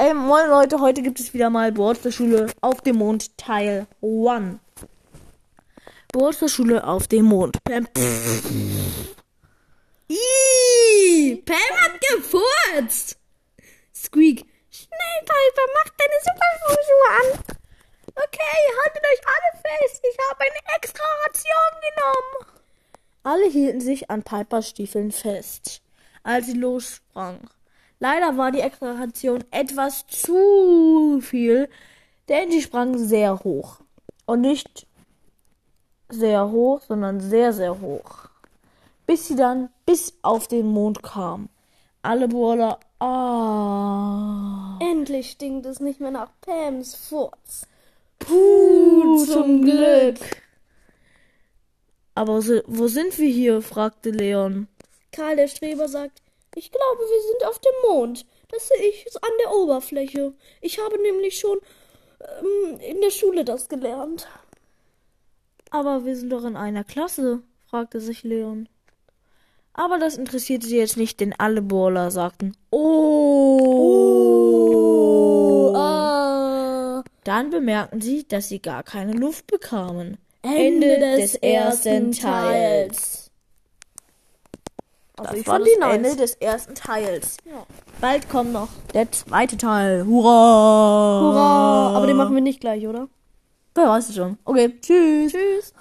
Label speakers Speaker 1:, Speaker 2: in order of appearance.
Speaker 1: Ey, moin Leute, heute gibt es wieder mal Schule auf dem Mond Teil 1. Schule auf dem Mond. Pam.
Speaker 2: Ih, Pam hat gefurzt. Squeak. Schnell, Piper, mach deine Superschuhe an. Okay, haltet euch alle fest. Ich habe eine extra Ration genommen.
Speaker 1: Alle hielten sich an Pipers Stiefeln fest, als sie lossprang. Leider war die extra Ration etwas zu viel, denn sie sprang sehr hoch. Und nicht sehr hoch, sondern sehr, sehr hoch. Bis sie dann bis auf den Mond kam. Alle Brawler, ah.
Speaker 2: Endlich stinkt es nicht mehr nach Pams Furz.
Speaker 1: Puh, zum Glück. Aber wo sind wir hier? fragte Leon.
Speaker 2: Karl der Streber sagt, ich glaube, wir sind auf dem Mond. Das sehe ich an der Oberfläche. Ich habe nämlich schon ähm, in der Schule das gelernt.
Speaker 1: Aber wir sind doch in einer Klasse, fragte sich Leon. Aber das interessierte sie jetzt nicht, denn alle Brawler sagten, oh. oh ah. Dann bemerkten sie, dass sie gar keine Luft bekamen.
Speaker 2: Ende, Ende des, des ersten Teils.
Speaker 1: Also das war das. Ende des ersten Teils. Ja. Bald kommt noch der zweite Teil. Hurra!
Speaker 2: Hurra! Aber den machen wir nicht gleich, oder?
Speaker 1: Wer weiß es schon. Okay, tschüss.
Speaker 2: Tschüss.